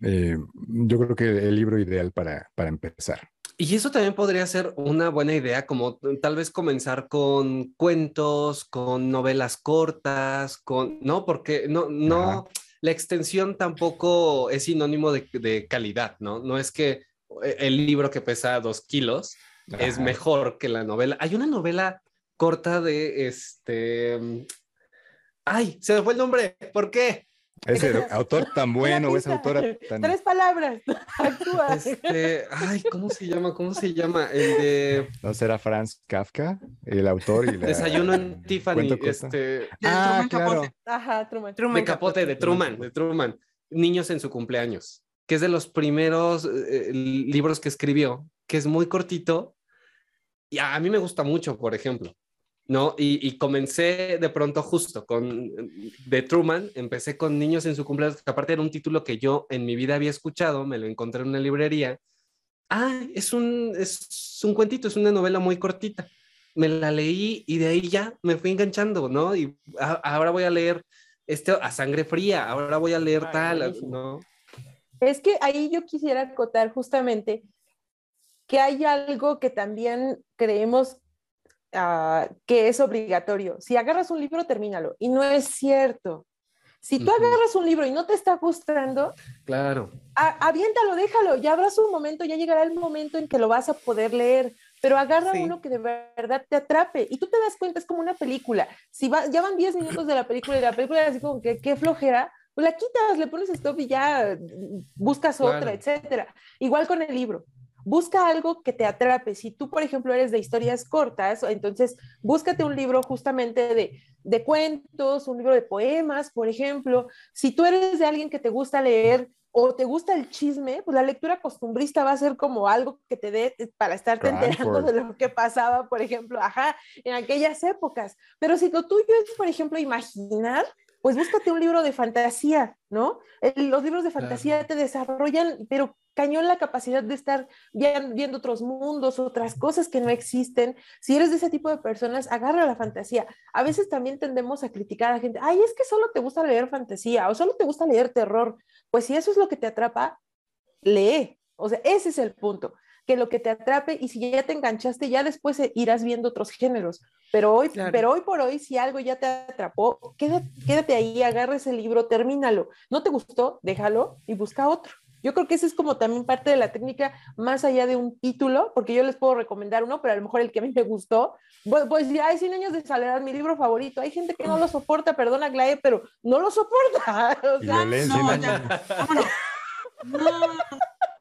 eh, yo creo que el libro ideal para, para empezar. Y eso también podría ser una buena idea, como tal vez comenzar con cuentos, con novelas cortas, con, ¿no? Porque no, no, Ajá. la extensión tampoco es sinónimo de, de calidad, ¿no? No es que eh, el libro que pesa dos kilos es mejor que la novela. Hay una novela corta de este. mm, Ay, se me fue el nombre. ¿Por qué? Ese (laughs) autor tan bueno, esa autora tan... Tres palabras. (laughs) Actúa. Este, ay, ¿cómo se llama? ¿Cómo se llama? El de ¿No será Franz Kafka, el autor y la... Desayuno en Tiffany, este, De Ah, Truman claro. Capote. Ajá, Truman. Truman de Capote, de Truman, de Truman, Niños en su cumpleaños, que es de los primeros eh, libros que escribió, que es muy cortito y a, a mí me gusta mucho, por ejemplo, ¿no? Y, y comencé de pronto justo con de Truman, empecé con Niños en su cumpleaños, que aparte era un título que yo en mi vida había escuchado, me lo encontré en una librería. Ah, es un, es un cuentito, es una novela muy cortita. Me la leí y de ahí ya me fui enganchando, ¿no? Y a- ahora voy a leer este a sangre fría, ahora voy a leer Ay, tal. ¿no? Es que ahí yo quisiera acotar justamente que hay algo que también creemos ah, que es obligatorio. Si agarras un libro, termínalo. Y no es cierto. Si tú agarras un libro y no te está gustando, Claro. a- aviéntalo, déjalo. Ya habrá su momento, ya llegará el momento en que lo vas a poder leer. Pero agarra Sí. uno que de verdad te atrape. Y tú te das cuenta, es como una película. Si va, ya van 10 minutos de la película y la película es así como que qué flojera, pues la quitas, le pones stop y ya buscas Claro. otra, etcétera. Igual con el libro. Busca algo que te atrape. Si tú, por ejemplo, eres de historias cortas, entonces búscate un libro justamente de, de cuentos, un libro de poemas, por ejemplo. Si tú eres de alguien que te gusta leer o te gusta el chisme, pues la lectura costumbrista va a ser como algo que te dé eh, para estarte enterando de lo que pasaba, por ejemplo, ajá, en aquellas épocas. Pero si lo tuyo es, por ejemplo, imaginar, pues búscate un libro de fantasía, ¿no? Los libros de fantasía te desarrollan, pero cañón la capacidad de estar vi- viendo otros mundos, otras cosas que no existen. Si eres de ese tipo de personas, agarra la fantasía. A veces también tendemos a criticar a la gente, ay, es que solo te gusta leer fantasía o solo te gusta leer terror. Pues si eso es lo que te atrapa, lee. O sea, ese es el punto, que lo que te atrape y si ya te enganchaste, ya después eh, irás viendo otros géneros. Pero hoy, Claro. pero hoy por hoy, si algo ya te atrapó, quédate, quédate ahí, agarra ese libro, termínalo. ¿No te gustó? Déjalo y busca otro. Yo creo que esa es como también parte de la técnica, más allá de un título, porque yo les puedo recomendar uno, pero a lo mejor el que a mí me gustó, pues, pues ya hay 100 años de soledad, mi libro favorito. Hay gente que no lo soporta, perdona, Glae, pero no lo soporta. (laughs) O sea, no, ya. (laughs) Vámonos. No,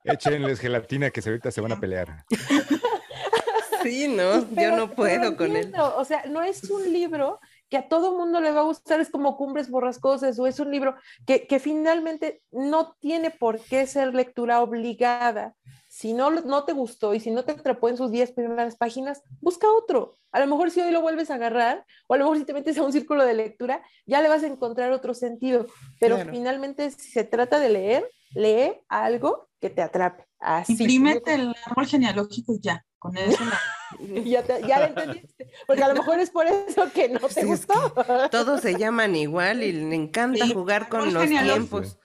Échenles gelatina que ahorita se van a pelear. (laughs) Sí, no, yo no puedo con él. O sea, no es un libro que a todo mundo le va a gustar, es como Cumbres Borrascosas, o es un libro que, que finalmente no tiene por qué ser lectura obligada. Si no, no te gustó y si no te atrapó en sus 10 primeras páginas, busca otro. A lo mejor si hoy lo vuelves a agarrar, o a lo mejor si te metes a un círculo de lectura, ya le vas a encontrar otro sentido. Pero Claro. finalmente, si se trata de leer, lee algo que te atrape. Así. Imprímete el árbol genealógico y ya. Con eso la- (laughs) Ya, te- ya lo entendiste. Porque a lo mejor es por eso que no te Sí, es gustó. Todos se llaman igual y le encanta Sí, jugar con los tiempos.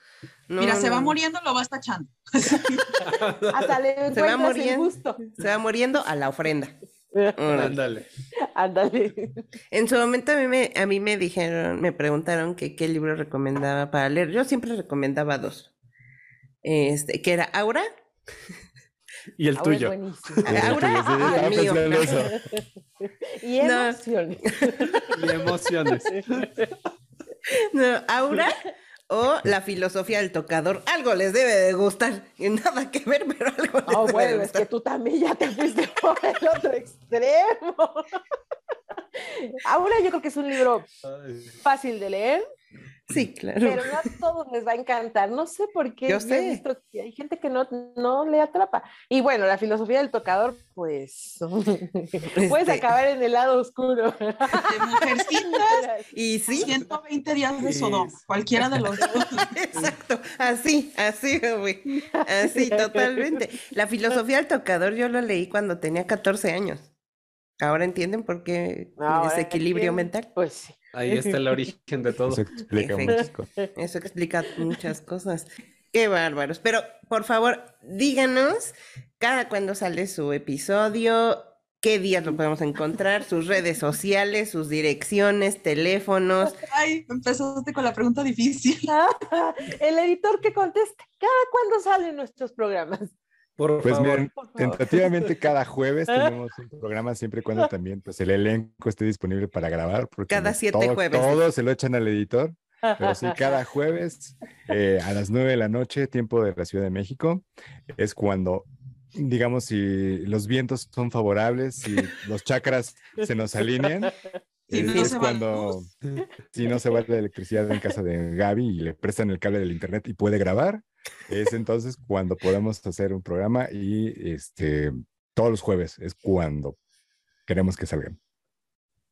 No, Mira, se va no, muriendo, lo vas tachando. (laughs) Hasta le Se va muriendo. gusto. Se va muriendo a la ofrenda. Ándale. Ándale. En su momento a mí me, a mí me dijeron, me preguntaron que qué libro recomendaba para leer. Yo siempre recomendaba dos. Este, que era Aura. Y el Ahora es tuyo. buenísimo. Aura Sí, (laughs) y el mío. eso. Y No. emociones. (laughs) Y emociones. No, Aura o la filosofía del tocador. Algo les debe de gustar. Y nada que ver, pero algo les Oh, debe de bueno, es que tú también ya te fuiste (laughs) por el otro extremo. Ahora yo creo que es un libro fácil de leer, Sí, (clears throat) claro. pero no a todos les va a encantar. No sé por qué. Yo sé. visto que hay gente que no, no le atrapa. Y bueno, la filosofía del tocador, pues (laughs) puedes Este, acabar en el lado oscuro. De mujercitas, (laughs) Y sí, 120 días de. Sodoma. Cualquiera de los dos. (laughs) Exacto, así, así, güey. Así, totalmente. La filosofía del tocador yo lo leí cuando tenía 14 años. Ahora entienden por qué Ahora desequilibrio entiendo. mental. Pues sí. Ahí está el origen de todo. Eso explica Perfecto. muchas cosas. Eso explica muchas cosas. Qué bárbaros. Pero, por favor, díganos cada cuándo sale su episodio, qué días lo podemos encontrar, sus redes sociales, sus direcciones, teléfonos. Ay, empezaste con la pregunta difícil. (laughs) El editor que conteste, ¿cada cuándo salen nuestros programas? Por Pues favor. miren, Por favor. tentativamente (laughs) cada jueves tenemos un programa siempre y cuando también pues el elenco esté disponible para grabar. Porque Cada no siete todo, jueves. Todo se lo echan al editor, pero sí (laughs) cada jueves eh, a las nueve de la noche, tiempo de la Ciudad de México, es cuando, digamos, si los vientos son favorables, si los chakras se nos alinean. (laughs) Si no es cuando, si no se va la electricidad en casa de Gaby y le prestan el cable del internet y puede grabar, es entonces cuando podemos hacer un programa y este todos los jueves es cuando queremos que salgan.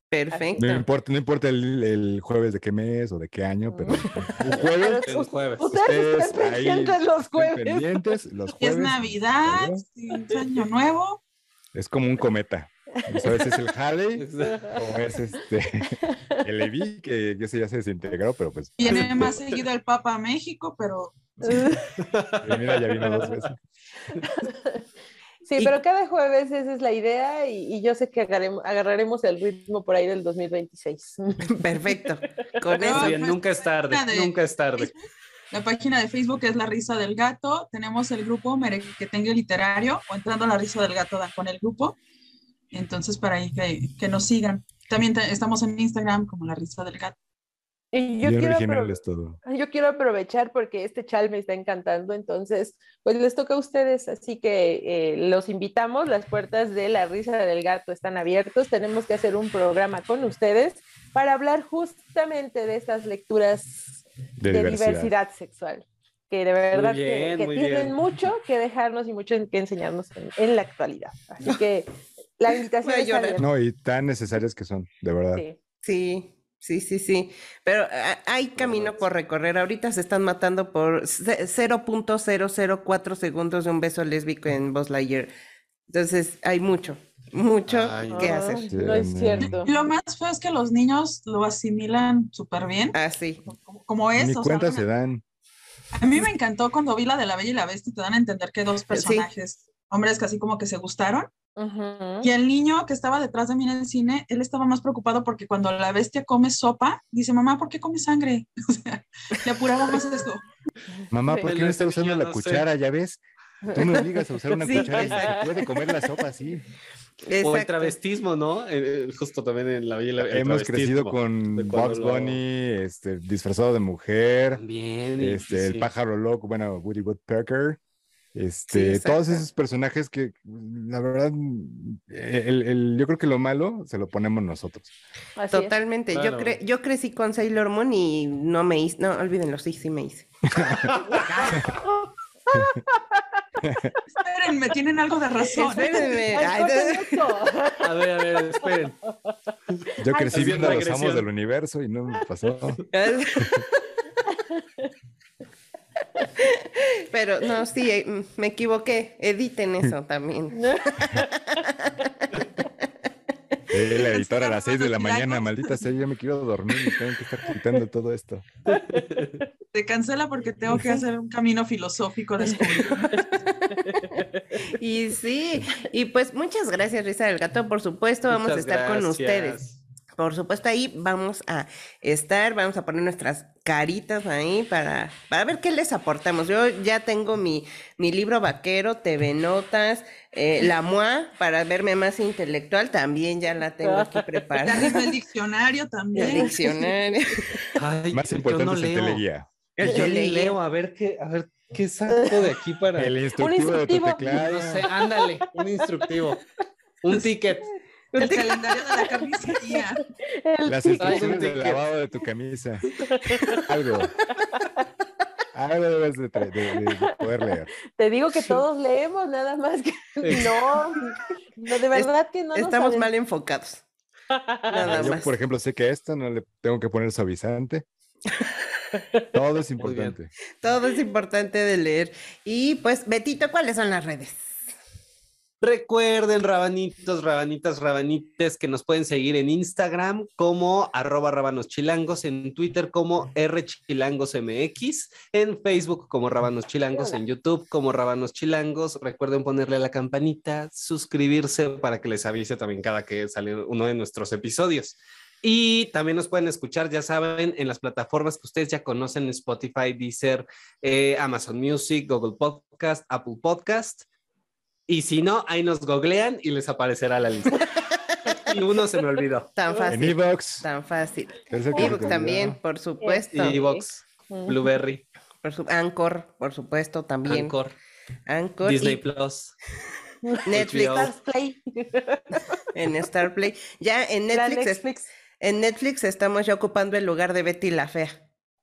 Perfecto. No importa, no importa el, el jueves de qué mes o de qué año, pero un jueves El jueves. Ustedes ahí pendientes los jueves. pendientes los Es jueves. Navidad, ¿verdad? sí, es Año Nuevo. Es como un cometa. Sabes si es el Halley o es este el Levi, que ese ya se desintegró, pero pues Viene más seguido el Papa a México, pero (laughs) mira, ya vino dos veces. Sí, Y- pero cada jueves esa es la idea y, y yo sé que agarraremos el ritmo por ahí del 2026. (laughs) Perfecto. Con No, eso. Bien, nunca es tarde, de nunca es tarde. La página de Facebook es La Risa del Gato. Tenemos el grupo Merequetengue Literario o entrando a La Risa del Gato con el grupo. Entonces, para ahí que, que nos sigan. También te- estamos en Instagram como La Risa del Gato. Y yo Bien quiero, todo. yo quiero aprovechar porque este chal me está encantando, entonces, pues les toca a ustedes, así que eh, los invitamos, las puertas de la risa del gato están abiertos, tenemos que hacer un programa con ustedes para hablar justamente de estas lecturas De, de diversidad. diversidad sexual, que de verdad que- bien, que, muy tienen bien. mucho que dejarnos y mucho que enseñarnos en, en la actualidad. Así que la invitación está. No, y tan necesarias que son, de verdad. Sí. Sí, sí, sí, sí. Pero ah, hay camino por recorrer. Ahorita se están matando por ce- 0.004 segundos de un beso lésbico en Buzz Lightyear. Entonces hay mucho, mucho Ay, que Ah, hacer. No es Sí, cierto. Y lo más feo es que los niños lo asimilan súper bien, Así. como, como es. Ni o cuenta se dan. A mí me encantó cuando vi la de la Bella y la Bestia, te dan a entender que dos personajes, hombres que así como que se gustaron. Y el niño que estaba detrás de mí en el cine, él estaba más preocupado porque cuando la bestia come sopa, dice, mamá, ¿por qué come sangre? (laughs) O sea, le apuraba más esto. Mamá. ¿por qué no está usando la cuchara? Ya ves. Tú me obligas a usar una Sí, cuchara y exacto. se puede comer la sopa así. O el Exacto. travestismo, ¿no? Eh, eh, justo también en la el Hemos crecido con Bugs lo- Bunny, este, disfrazado de mujer, También. este, el pájaro loco, bueno, Woody Woodpecker. Sí, Este, todos esos personajes que, la verdad, el, el- yo creo que lo malo se lo ponemos nosotros. Así. Totalmente. Yo, cre- yo crecí con Sailor Moon y no me hice. No, olvídenlo, sí, sí me hice. (laughs) Espérenme, tienen algo de razón. Espérenme. A ver, a ver, esperen. Yo crecí viendo a los amos del universo y no me pasó. (laughs) Pero no, sí, eh, mm, me equivoqué. Editen (laughs) eso también. Eh, la editora a las 6 de la mañana, maldita sea, yo me quiero dormir y tengo que estar quitando todo esto. Te cancela porque tengo que hacer un camino filosófico de descubrir. (laughs) Y sí, y pues muchas gracias, Risa del Gato. Por supuesto, vamos a estar con ustedes. Por supuesto, ahí vamos a estar, vamos a poner nuestras caritas ahí para, para ver qué les aportamos. Yo ya tengo mi, mi libro vaquero, TV Notas, eh, la MOA, para verme más intelectual, también ya la tengo aquí Ya preparada. mismo el diccionario El también. diccionario. (laughs) Ay, Más yo importante no es el leo. teleguía. El Yo ni teleguía. leo, a ver qué, a ver qué saco de aquí para. El instructivo de tu instructivo. teclado. No sé, ándale, un instructivo. Un ticket. El calendario de la (laughs) carnicería. Las instrucciones del lavado de tu camisa. Algo. Algo debes de, poder leer. Te digo que todos leemos, nada más que no, no, de verdad que no nos Estamos mal enfocados. Nada Yo, más. por ejemplo, sé que a esta no le tengo que poner suavizante. Todo es importante. Todo es importante de leer. Y pues, Betito, ¿cuáles son las redes? Recuerden, rabanitos, rabanitas, rabanites, que nos pueden seguir en Instagram como arroba rabanoschilangos, en Twitter como rchilangosmx, en Facebook como Rabanos Chilangos, en YouTube como Rabanos Chilangos. Recuerden ponerle a la campanita, suscribirse para que les avise también cada que sale uno de nuestros episodios. Y también nos pueden escuchar, ya saben, en las plataformas que ustedes ya conocen, Spotify, Deezer, eh, Amazon Music, Google Podcast, Apple Podcast. Y si no, ahí nos googlean y les aparecerá la lista. y uno se me olvidó. Tan En fácil. Evox. Tan fácil. te también, por supuesto. Sí. Y Vox, Ujú. Blueberry, Por su- Anchor, por supuesto, también. Anchor, Anchor. Disney y Plus. (laughs) Netflix HBO. Stars Play. (laughs) en Star Play. Ya en Netflix, es- Netflix. en Netflix estamos ya ocupando el lugar de Betty la Fea.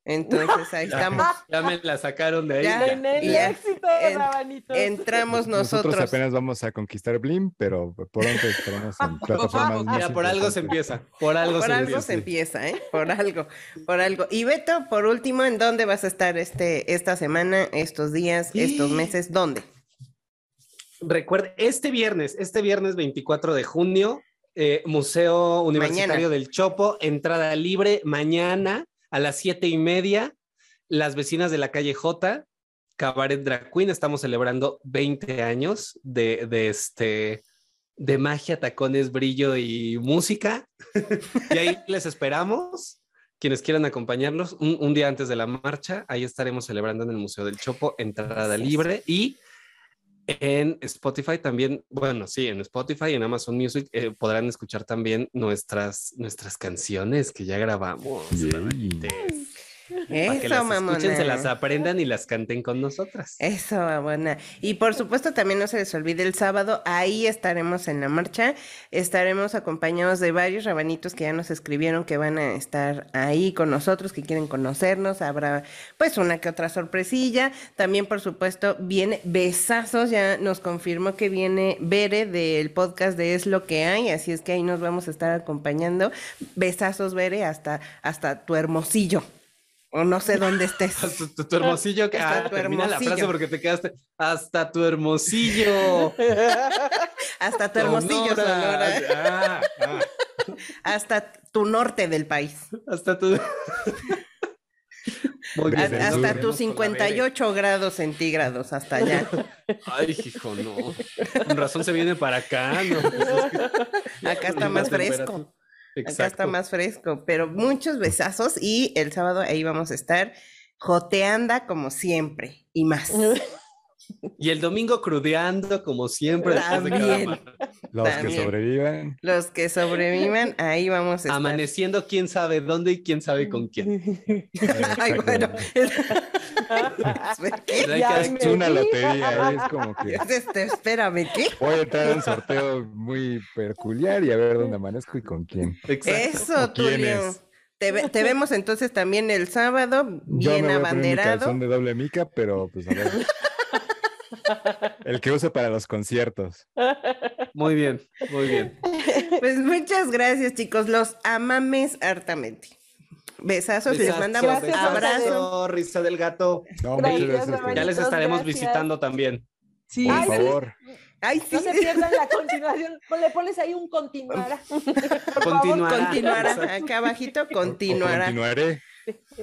Entonces ahí (laughs) estamos. Ya me la sacaron de ahí. Ya. ya. En el ya. éxito, En-. Entramos Nosotros nosotros. apenas vamos a conquistar Blim, pero pronto estaremos en (laughs) plataformas Ya por algo se empieza. Por algo Por se algo empieza. se empieza, ¿eh? Por algo, por algo. Y Beto, por último, ¿en dónde vas a estar este, esta semana, estos días, estos meses? ¿Dónde? Recuerden, este viernes, este viernes 24 de junio, eh, Museo Universitario del Chopo, entrada libre mañana a las siete y media. Las vecinas de la calle J, Cabaret Drag Queen, estamos celebrando 20 años de, de este de magia, tacones, brillo y música. (laughs) y ahí les esperamos. Quienes quieran acompañarnos, un, un día antes de la marcha, ahí estaremos celebrando en el Museo del Chopo, entrada libre y en Spotify también, bueno, sí, en Spotify y en Amazon Music eh, podrán escuchar también nuestras, nuestras canciones que ya grabamos. Que Eso, las escuchen, se las mamona. aprendan y las canten con nosotras. Eso, mamona. Y por supuesto también no se les olvide el sábado, ahí estaremos en la marcha, estaremos acompañados de varios rabanitos que ya nos escribieron que van a estar ahí con nosotros, que quieren conocernos, habrá pues una que otra sorpresilla, también por supuesto viene Besazos, ya nos confirmó que viene Bere del podcast de Es lo que hay, así es que ahí nos vamos a estar acompañando. Besazos, Bere, hasta, hasta tu hermosillo. O no sé dónde estés. (laughs) Hasta tu, tu hermosillo, que Hasta ah, tu termina la frase hermosillo. porque te quedaste hasta tu hermosillo. (laughs) Hasta tu hermosillo, Sonora. Ah, ah, Hasta tu norte del país. hasta tu. (laughs) Muy Desde A- hasta tus con la Bere. 58 grados centígrados, hasta allá. Ay, hijo, no. Con razón se viene para acá, ¿no? Pues es que- Acá está más temperatura. Fresco. Acá Exacto. está más fresco. Pero muchos besazos y el sábado ahí vamos a estar joteanda como siempre y más. (laughs) Y el domingo crudeando, como siempre, después de cada También. marcha. Los que sobrevivan. Los que sobrevivan, ahí vamos a estar. Amaneciendo quién sabe dónde y quién sabe con quién. (laughs) Ay, bueno. (laughs) (laughs) ¿Qué? Hay Ya que- me Es una vi. lotería, es como que (laughs) Este, espérame, ¿qué? voy a entrar a un sorteo muy peculiar y a ver dónde amanezco y con quién. Exacto. Eso, ¿O quién Tulio. es? Te, ve- te vemos entonces también el sábado, Yo bien me voy abanderado. calzón de doble mica, pero pues a ver. El que use para los conciertos. Muy bien, muy bien. (laughs) Pues muchas gracias, chicos. Los amames hartamente. Besazos, les Besazo, mandamos Gracias, abrazos. besazo, risa del gato. No, Gracias, muchas gracias. Ya les estaremos gracias. visitando también. Sí, Por Ay, sí. favor. Ay, sí. No se pierdan la (laughs) continuación. Le pones ahí un continuará. (laughs) Por favor. Continuará. Continuará. Exacto. Acá abajito, O continuará. Continuaré.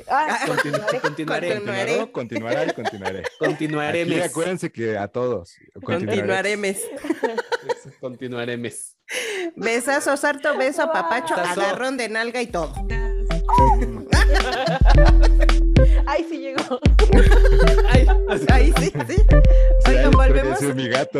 Ah, Continu- continuaré. continuaré. (laughs) Continuaré. Continuaré, continuará y continuaré. Continuaré. Aquí acuérdense que a todos. continuaré. Continuaremos. Continuaré mes. Besazos, harto beso, papacho, agarrón de nalga y todo. (laughs) Ay, sí llegó. Ay, Ahí sí, sí. Oigan, volvemos. es mi gato.